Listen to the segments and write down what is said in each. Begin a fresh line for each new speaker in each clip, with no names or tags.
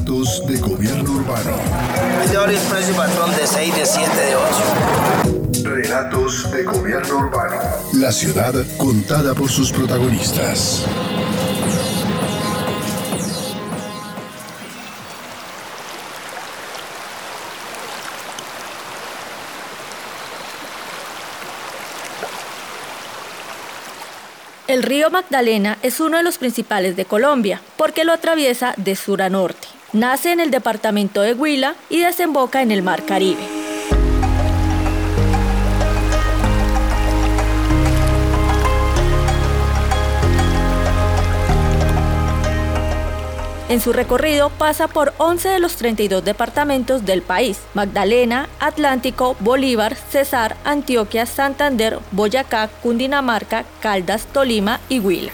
Relatos de gobierno urbano.
Es de horario expreso y patrón de 6, de 7, de 8.
Relatos de gobierno urbano. La ciudad contada por sus protagonistas.
El río Magdalena es uno de los principales de Colombia porque lo atraviesa de sur a norte. Nace en el departamento de Huila y desemboca en el Mar Caribe. En su recorrido pasa por 11 de los 32 departamentos del país, Magdalena, Atlántico, Bolívar, Cesar, Antioquia, Santander, Boyacá, Cundinamarca, Caldas, Tolima y Huila.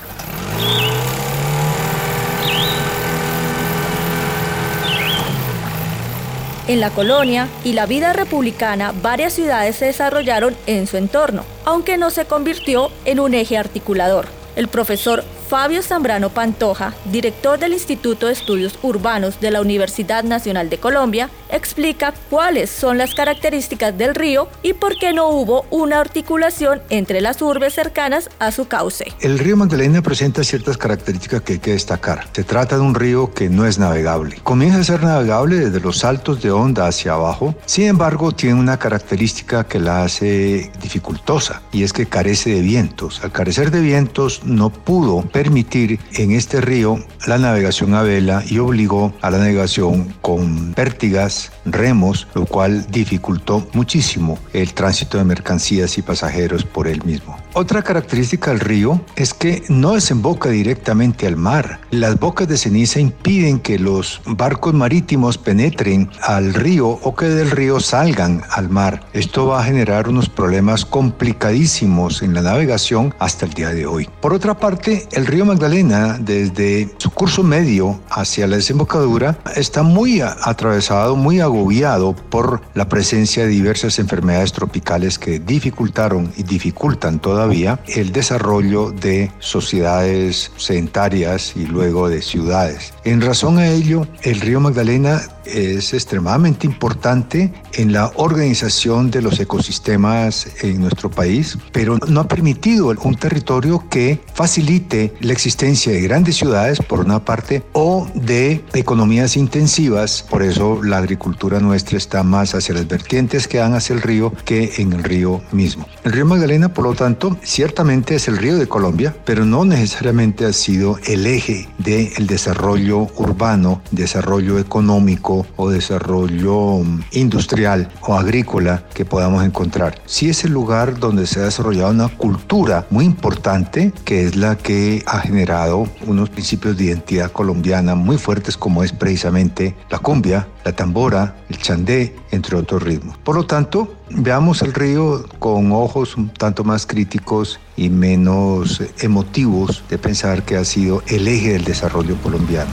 En la colonia y la vida republicana, varias ciudades se desarrollaron en su entorno, aunque no se convirtió en un eje articulador. El profesor Fabio Zambrano Pantoja, director del Instituto de Estudios Urbanos de la Universidad Nacional de Colombia, explica cuáles son las características del río y por qué no hubo una articulación entre las urbes cercanas a su cauce.
El río Magdalena presenta ciertas características que hay que destacar. Se trata de un río que no es navegable. Comienza a ser navegable desde los saltos de onda hacia abajo. Sin embargo, tiene una característica que la hace dificultosa y es que carece de vientos. Al carecer de vientos, no pudo permitir en este río la navegación a vela y obligó a la navegación con pértigas, remos, lo cual dificultó muchísimo el tránsito de mercancías y pasajeros por él mismo. Otra característica del río es que no desemboca directamente al mar. Las bocas de ceniza impiden que los barcos marítimos penetren al río o que del río salgan al mar. Esto va a generar unos problemas complicadísimos en la navegación hasta el día de hoy. Por otra parte, el río Magdalena, desde su curso medio hacia la desembocadura, está muy atravesado, muy agobiado por la presencia de diversas enfermedades tropicales que dificultaron y dificultan todavía el desarrollo de sociedades sedentarias y luego de ciudades. En razón a ello, el río Magdalena es extremadamente importante en la organización de los ecosistemas en nuestro país, pero no ha permitido un territorio que facilite la existencia de grandes ciudades, por una parte, o de economías intensivas. Por eso la agricultura nuestra está más hacia las vertientes que dan hacia el río que en el río mismo. El río Magdalena, por lo tanto, ciertamente es el río de Colombia, pero no necesariamente ha sido el eje del desarrollo urbano, desarrollo económico o desarrollo industrial o agrícola que podamos encontrar. Sí es el lugar donde se ha desarrollado una cultura muy importante que es la que ha generado unos principios de identidad colombiana muy fuertes como es precisamente la cumbia, la tambora, el chandé, entre otros ritmos. Por lo tanto, veamos el río con ojos un tanto más críticos y menos emotivos de pensar que ha sido el eje del desarrollo colombiano.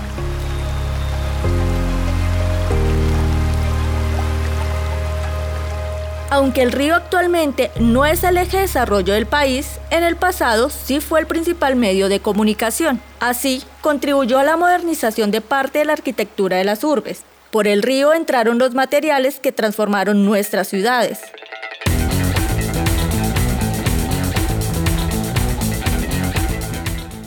Aunque el río actualmente no es el eje de desarrollo del país, en el pasado sí fue el principal medio de comunicación. Así, contribuyó a la modernización de parte de la arquitectura de las urbes. Por el río entraron los materiales que transformaron nuestras ciudades.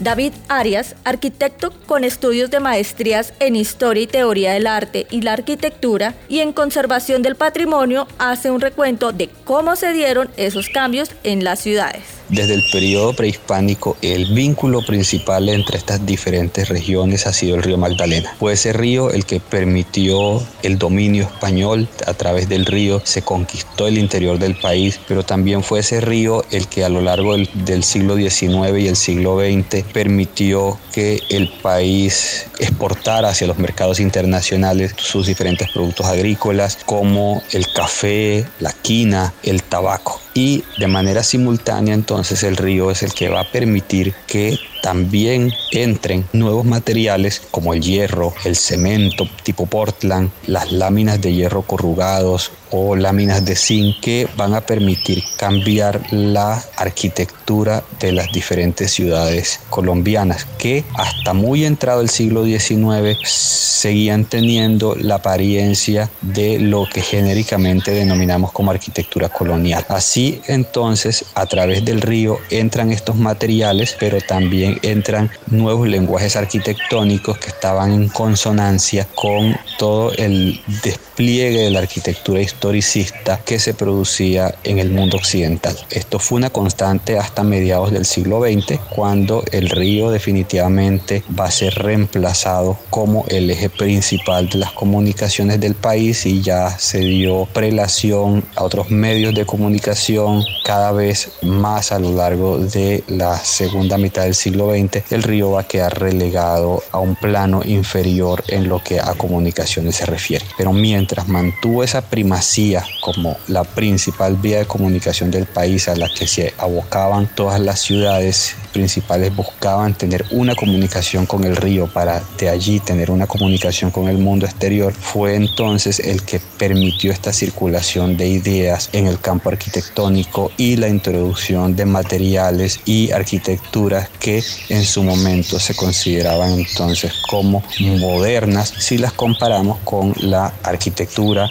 David Arias, arquitecto con estudios de maestrías en Historia y Teoría del Arte y la Arquitectura y en Conservación del Patrimonio, hace un recuento de cómo se dieron esos cambios en las ciudades.
Desde el periodo prehispánico, el vínculo principal entre estas diferentes regiones ha sido el río Magdalena. Fue ese río el que permitió el dominio español. A través del río se conquistó el interior del país, pero también fue ese río el que a lo largo del, del siglo XIX y el siglo XX permitió que el país exportara hacia los mercados internacionales sus diferentes productos agrícolas como el café, la quina, el tabaco. Y de manera simultánea entonces el río es el que va a permitir que también entren nuevos materiales como el hierro, el cemento tipo Portland, las láminas de hierro corrugados o láminas de zinc que van a permitir cambiar la arquitectura de las diferentes ciudades colombianas que hasta muy entrado el siglo XIX seguían teniendo la apariencia de lo que genéricamente denominamos como arquitectura colonial. Así entonces a través del río entran estos materiales pero también entran nuevos lenguajes arquitectónicos que estaban en consonancia con todo el despliegue de la arquitectura historicista que se producía en el mundo occidental. Esto fue una constante hasta mediados del siglo XX, cuando el río definitivamente va a ser reemplazado como el eje principal de las comunicaciones del país y ya se dio prelación a otros medios de comunicación cada vez más a lo largo de la segunda mitad del siglo el río va a quedar relegado a un plano inferior en lo que a comunicaciones se refiere. Pero mientras mantuvo esa primacía como la principal vía de comunicación del país a la que se abocaban todas las ciudades principales buscaban tener una comunicación con el río para de allí tener una comunicación con el mundo exterior, fue entonces el que permitió esta circulación de ideas en el campo arquitectónico y la introducción de materiales y arquitecturas que en su momento se consideraban entonces como modernas si las comparamos con la arquitectura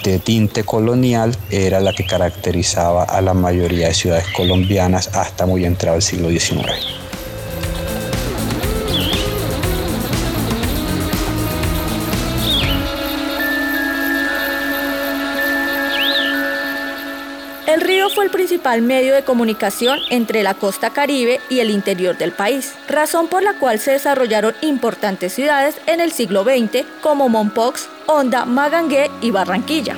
de tinte colonial, era la que caracterizaba a la mayoría de ciudades colombianas hasta muy entrado el siglo XIX.
Principal medio de comunicación entre la costa caribe y el interior del país, razón por la cual se desarrollaron importantes ciudades en el siglo XX como Mompox, Honda, Magangué y Barranquilla.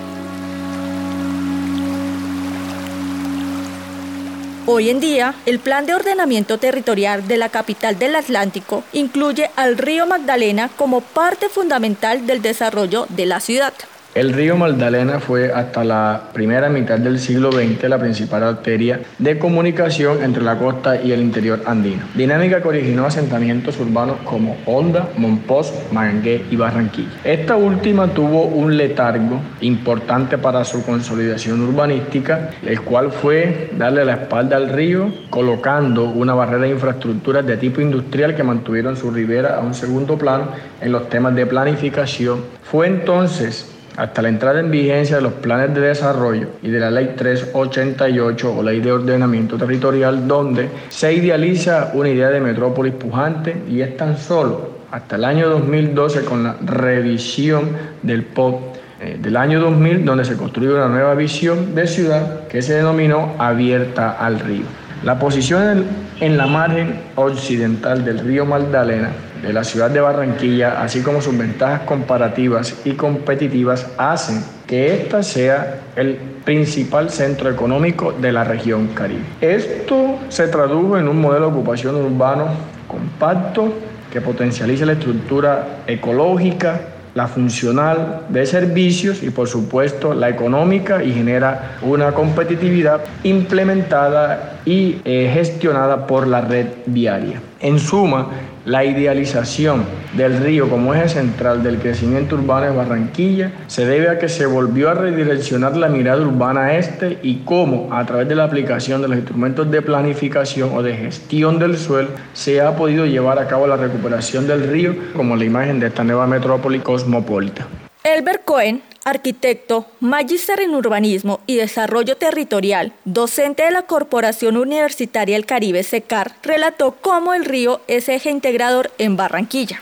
Hoy en día, el plan de ordenamiento territorial de la capital del Atlántico incluye al río Magdalena como parte fundamental del desarrollo de la ciudad.
El río Magdalena fue hasta la primera mitad del siglo XX la principal arteria de comunicación entre la costa y el interior andino, dinámica que originó asentamientos urbanos como Honda, Monpós, Magangué y Barranquilla. Esta última tuvo un letargo importante para su consolidación urbanística, el cual fue darle la espalda al río, colocando una barrera de infraestructuras de tipo industrial que mantuvieron su ribera a un segundo plano en los temas de planificación. Fue entonces hasta la entrada en vigencia de los planes de desarrollo y de la Ley 388 o Ley de Ordenamiento Territorial, donde se idealiza una idea de metrópolis pujante y es tan solo hasta el año 2012 con la revisión del POP eh, del año 2000, donde se construyó una nueva visión de ciudad que se denominó abierta al río. La posición en la margen occidental del río Magdalena de la ciudad de Barranquilla, así como sus ventajas comparativas y competitivas, hacen que ésta sea el principal centro económico de la región Caribe. Esto se tradujo en un modelo de ocupación urbano compacto que potencializa la estructura ecológica, la funcional de servicios y por supuesto la económica y genera una competitividad implementada y eh, gestionada por la red viaria. En suma, la idealización del río como eje central del crecimiento urbano de Barranquilla se debe a que se volvió a redireccionar la mirada urbana este y cómo a través de la aplicación de los instrumentos de planificación o de gestión del suelo se ha podido llevar a cabo la recuperación del río como la imagen de esta nueva metrópoli cosmopolita.
Elber Cohen, arquitecto, magíster en urbanismo y desarrollo territorial, docente de la Corporación Universitaria del Caribe SECAR, relató cómo el río es eje integrador en Barranquilla.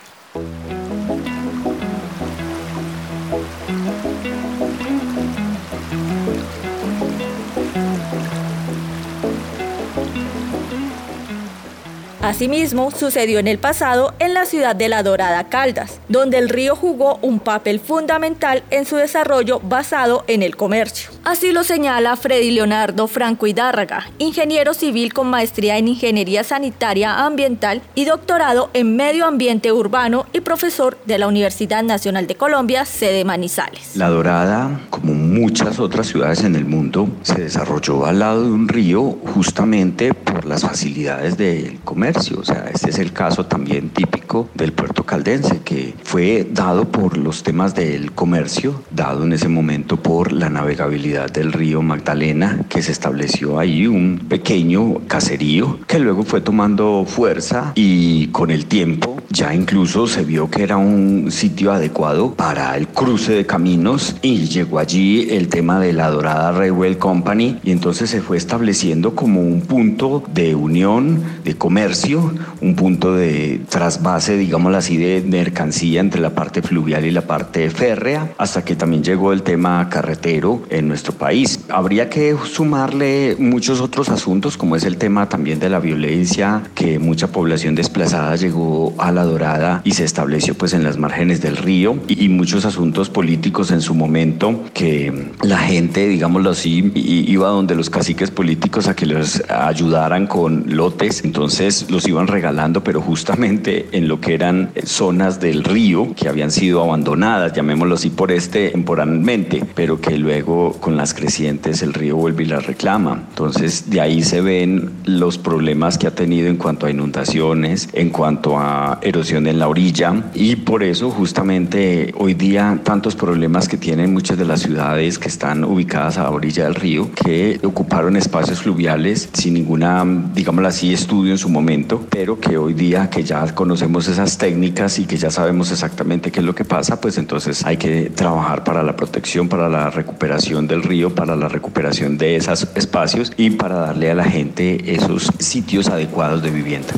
Asimismo, sucedió en el pasado en la ciudad de La Dorada Caldas, donde el río jugó un papel fundamental en su desarrollo basado en el comercio. Así lo señala Freddy Leonardo Franco Hidárraga, ingeniero civil con maestría en Ingeniería Sanitaria Ambiental y doctorado en Medio Ambiente Urbano y profesor de la Universidad Nacional de Colombia, sede Manizales.
La Dorada, como muchas otras ciudades en el mundo, se desarrolló al lado de un río justamente por las facilidades del comercio. O sea, este es el caso también típico del puerto caldense, que fue dado por los temas del comercio, dado en ese momento por la navegabilidad del río Magdalena, que se estableció ahí un pequeño caserío que luego fue tomando fuerza y con el tiempo ya incluso se vio que era un sitio adecuado para el cruce de caminos y llegó allí el tema de la Dorada Railway Company y entonces se fue estableciendo como un punto de unión, de comercio, un punto de trasvase, digámoslo así, de mercancía entre la parte fluvial y la parte férrea, hasta que también llegó el tema carretero en nuestro país. Habría que sumarle muchos otros asuntos, como es el tema también de la violencia, que mucha población desplazada llegó a la Dorada y se estableció pues en las márgenes del río, y, muchos asuntos políticos en su momento, que la gente, digámoslo así, iba donde los caciques políticos a que les ayudaran con lotes, entonces los iban regalando, pero justamente en lo que eran zonas del río que habían sido abandonadas, llamémoslo así por este temporalmente, pero que luego con las crecientes el río vuelve y las reclama. Entonces de ahí se ven los problemas que ha tenido en cuanto a inundaciones, en cuanto a erosión en la orilla y por eso justamente hoy día tantos problemas que tienen muchas de las ciudades que están ubicadas a la orilla del río, que ocuparon espacios fluviales sin ninguna, digámoslo así, estudio en su momento, pero que hoy día que ya conocemos esas técnicas y que ya sabemos exactamente qué es lo que pasa, pues entonces hay que trabajar para la protección, para la recuperación del río, para la recuperación de esos espacios y para darle a la gente esos sitios adecuados de vivienda.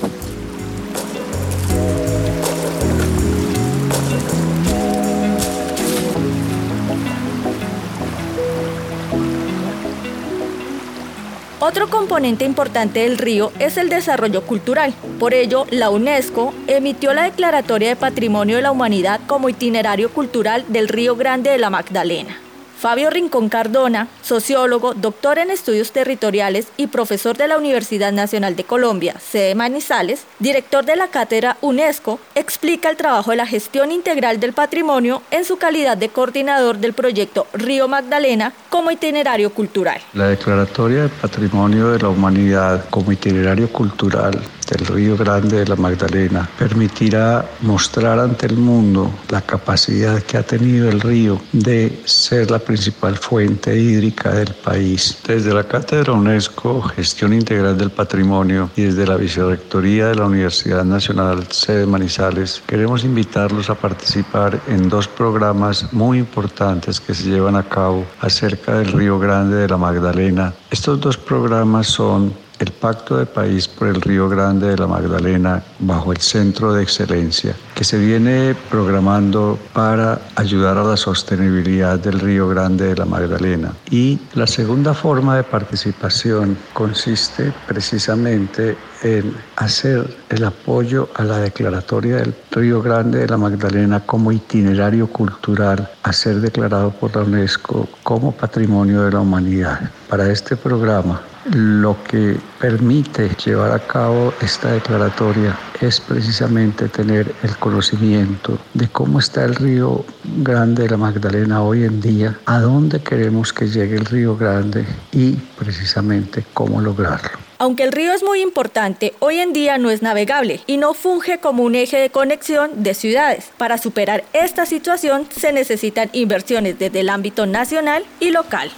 Otro componente importante del río es el desarrollo cultural. Por ello, la UNESCO emitió la Declaratoria de Patrimonio de la Humanidad como itinerario cultural del Río Grande de la Magdalena. Fabio Rincón Cardona, sociólogo, doctor en estudios territoriales y profesor de la Universidad Nacional de Colombia, sede Manizales, director de la cátedra UNESCO, explica el trabajo de la gestión integral del patrimonio en su calidad de coordinador del proyecto Río Magdalena como itinerario cultural.
La Declaratoria de Patrimonio de la Humanidad como itinerario cultural del Río Grande de la Magdalena permitirá mostrar ante el mundo la capacidad que ha tenido el río de ser la principal fuente hídrica del país. Desde la Cátedra UNESCO Gestión Integral del Patrimonio y desde la Vicerrectoría de la Universidad Nacional Sede Manizales queremos invitarlos a participar en dos programas muy importantes que se llevan a cabo acerca del Río Grande de la Magdalena. Estos dos programas son el Pacto de País por el Río Grande de la Magdalena bajo el Centro de Excelencia, que se viene programando para ayudar a la sostenibilidad del Río Grande de la Magdalena. Y la segunda forma de participación consiste precisamente en hacer el apoyo a la declaratoria del Río Grande de la Magdalena como itinerario cultural a ser declarado por la UNESCO como Patrimonio de la Humanidad. Para este programa lo que permite llevar a cabo esta declaratoria es precisamente tener el conocimiento de cómo está el río Grande de la Magdalena hoy en día, a dónde queremos que llegue el río Grande y precisamente cómo lograrlo.
Aunque el río es muy importante, hoy en día no es navegable y no funge como un eje de conexión de ciudades. Para superar esta situación se necesitan inversiones desde el ámbito nacional y local.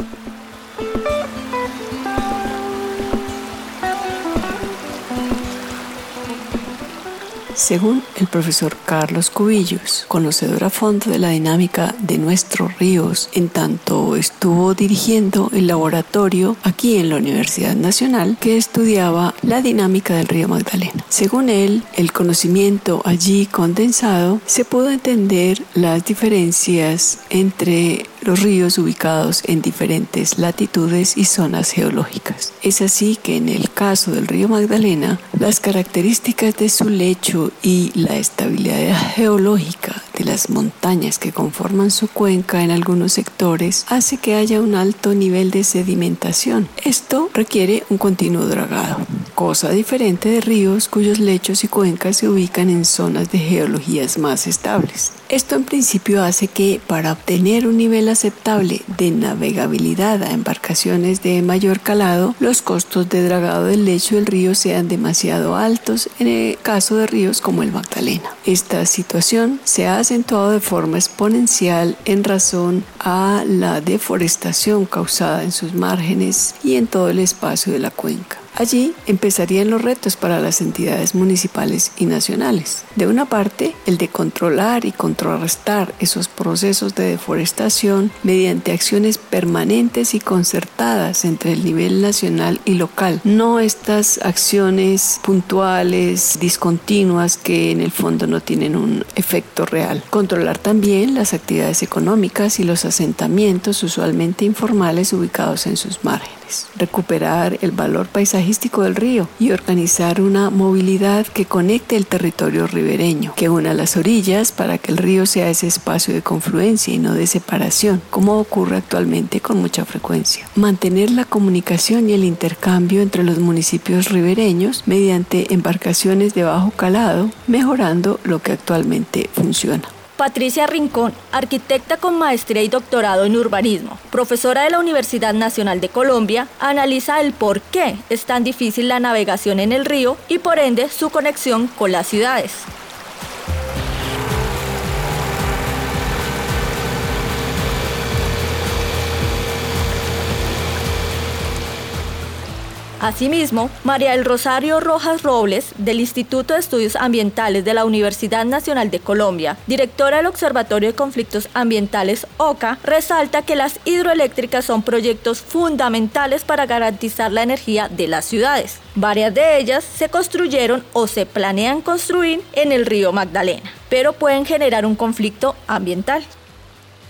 Según el profesor Carlos Cubillos, conocedor a fondo de la dinámica de nuestros ríos, en tanto estuvo dirigiendo el laboratorio aquí en la Universidad Nacional que estudiaba la dinámica del río Magdalena. Según él, el conocimiento allí condensado se pudo entender las diferencias entre los ríos ubicados en diferentes latitudes y zonas geológicas. Es así que en el caso del río Magdalena, las características de su lecho y la estabilidad geológica de las montañas que conforman su cuenca en algunos sectores hace que haya un alto nivel de sedimentación. Esto requiere un continuo dragado, cosa diferente de ríos cuyos lechos y cuencas se ubican en zonas de geologías más estables. Esto en principio hace que para obtener un nivel aceptable de navegabilidad a embarcaciones de mayor calado, los costos de dragado del lecho del río sean demasiado altos en el caso de ríos como el Magdalena. Esta situación se ha acentuado de forma exponencial en razón a la deforestación causada en sus márgenes y en todo el espacio de la cuenca. Allí empezarían los retos para las entidades municipales y nacionales. De una parte, el de controlar y contrarrestar esos procesos de deforestación mediante acciones permanentes y concertadas entre el nivel nacional y local, no estas acciones puntuales, discontinuas que en el fondo no tienen un efecto real. Controlar también las actividades económicas y los asentamientos usualmente informales ubicados en sus márgenes recuperar el valor paisajístico del río y organizar una movilidad que conecte el territorio ribereño, que una las orillas para que el río sea ese espacio de confluencia y no de separación, como ocurre actualmente con mucha frecuencia. Mantener la comunicación y el intercambio entre los municipios ribereños mediante embarcaciones de bajo calado, mejorando lo que actualmente funciona.
Patricia Rincón, arquitecta con maestría y doctorado en urbanismo, profesora de la Universidad Nacional de Colombia, analiza el por qué es tan difícil la navegación en el río y por ende su conexión con las ciudades. Asimismo, María del Rosario Rojas Robles, del Instituto de Estudios Ambientales de la Universidad Nacional de Colombia, directora del Observatorio de Conflictos Ambientales OCA, resalta que las hidroeléctricas son proyectos fundamentales para garantizar la energía de las ciudades. Varias de ellas se construyeron o se planean construir en el río Magdalena, pero pueden generar un conflicto ambiental.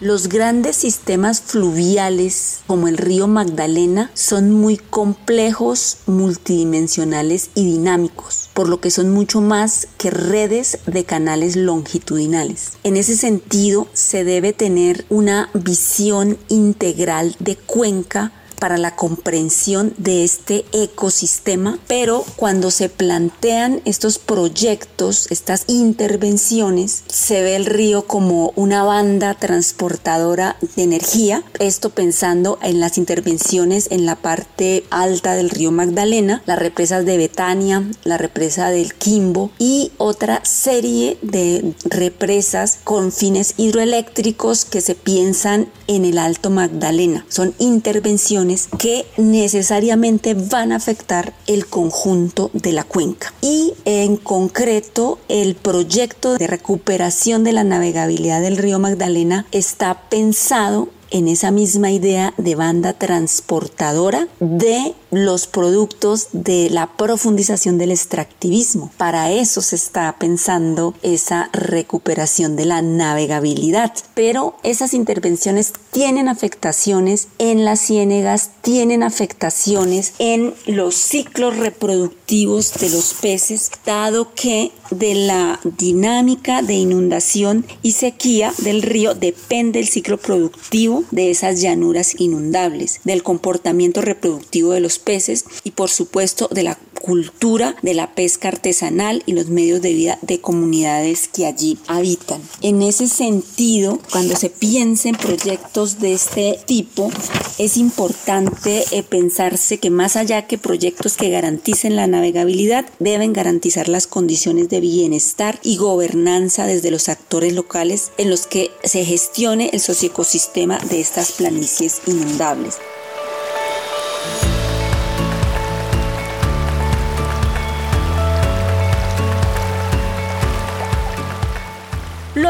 Los grandes sistemas fluviales como el río Magdalena son muy complejos, multidimensionales y dinámicos, por lo que son mucho más que redes de canales longitudinales. En ese sentido, se debe tener una visión integral de cuenca para la comprensión de este ecosistema, pero cuando se plantean estos proyectos, estas intervenciones, se ve el río como una banda transportadora de energía, esto pensando en las intervenciones en la parte alta del río Magdalena, las represas de Betania, la represa del Quimbo y otra serie de represas con fines hidroeléctricos que se piensan en el Alto Magdalena. Son intervenciones que necesariamente van a afectar el conjunto de la cuenca. Y en concreto, el proyecto de recuperación de la navegabilidad del río Magdalena está pensado en esa misma idea de banda transportadora de los productos de la profundización del extractivismo. Para eso se está pensando esa recuperación de la navegabilidad. Pero esas intervenciones tienen afectaciones en las ciénegas, tienen afectaciones en los ciclos reproductivos de los peces, dado que de la dinámica de inundación y sequía del río depende el ciclo productivo de esas llanuras inundables, del comportamiento reproductivo de los peces y por supuesto de la cultura de la pesca artesanal y los medios de vida de comunidades que allí habitan. En ese sentido, cuando se piensa en proyectos de este tipo, es importante eh, pensarse que más allá que proyectos que garanticen la navegabilidad, deben garantizar las condiciones de bienestar y gobernanza desde los actores locales en los que se gestione el socioecosistema de estas planicies inundables.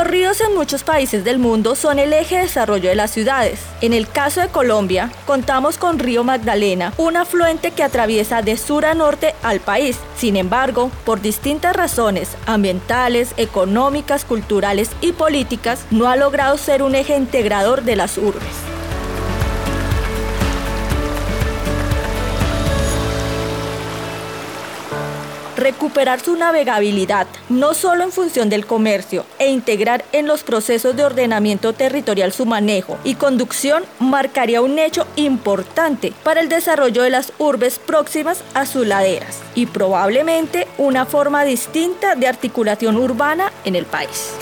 Ríos en muchos países del mundo son el eje de desarrollo de las ciudades. En el caso de Colombia, contamos con Río Magdalena, un afluente que atraviesa de sur a norte al país. Sin embargo, por distintas razones ambientales, económicas, culturales y políticas, no ha logrado ser un eje integrador de las urbes. Recuperar su navegabilidad, no solo en función del comercio, e integrar en los procesos de ordenamiento territorial su manejo y conducción marcaría un hecho importante para el desarrollo de las urbes próximas a sus laderas y probablemente una forma distinta de articulación urbana en el país.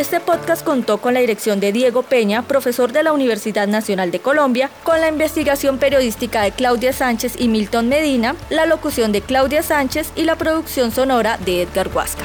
Este podcast contó con la dirección de Diego Peña, profesor de la Universidad Nacional de Colombia, con la investigación periodística de Claudia Sánchez y Milton Medina, la locución de Claudia Sánchez y la producción sonora de Edgar Huasca.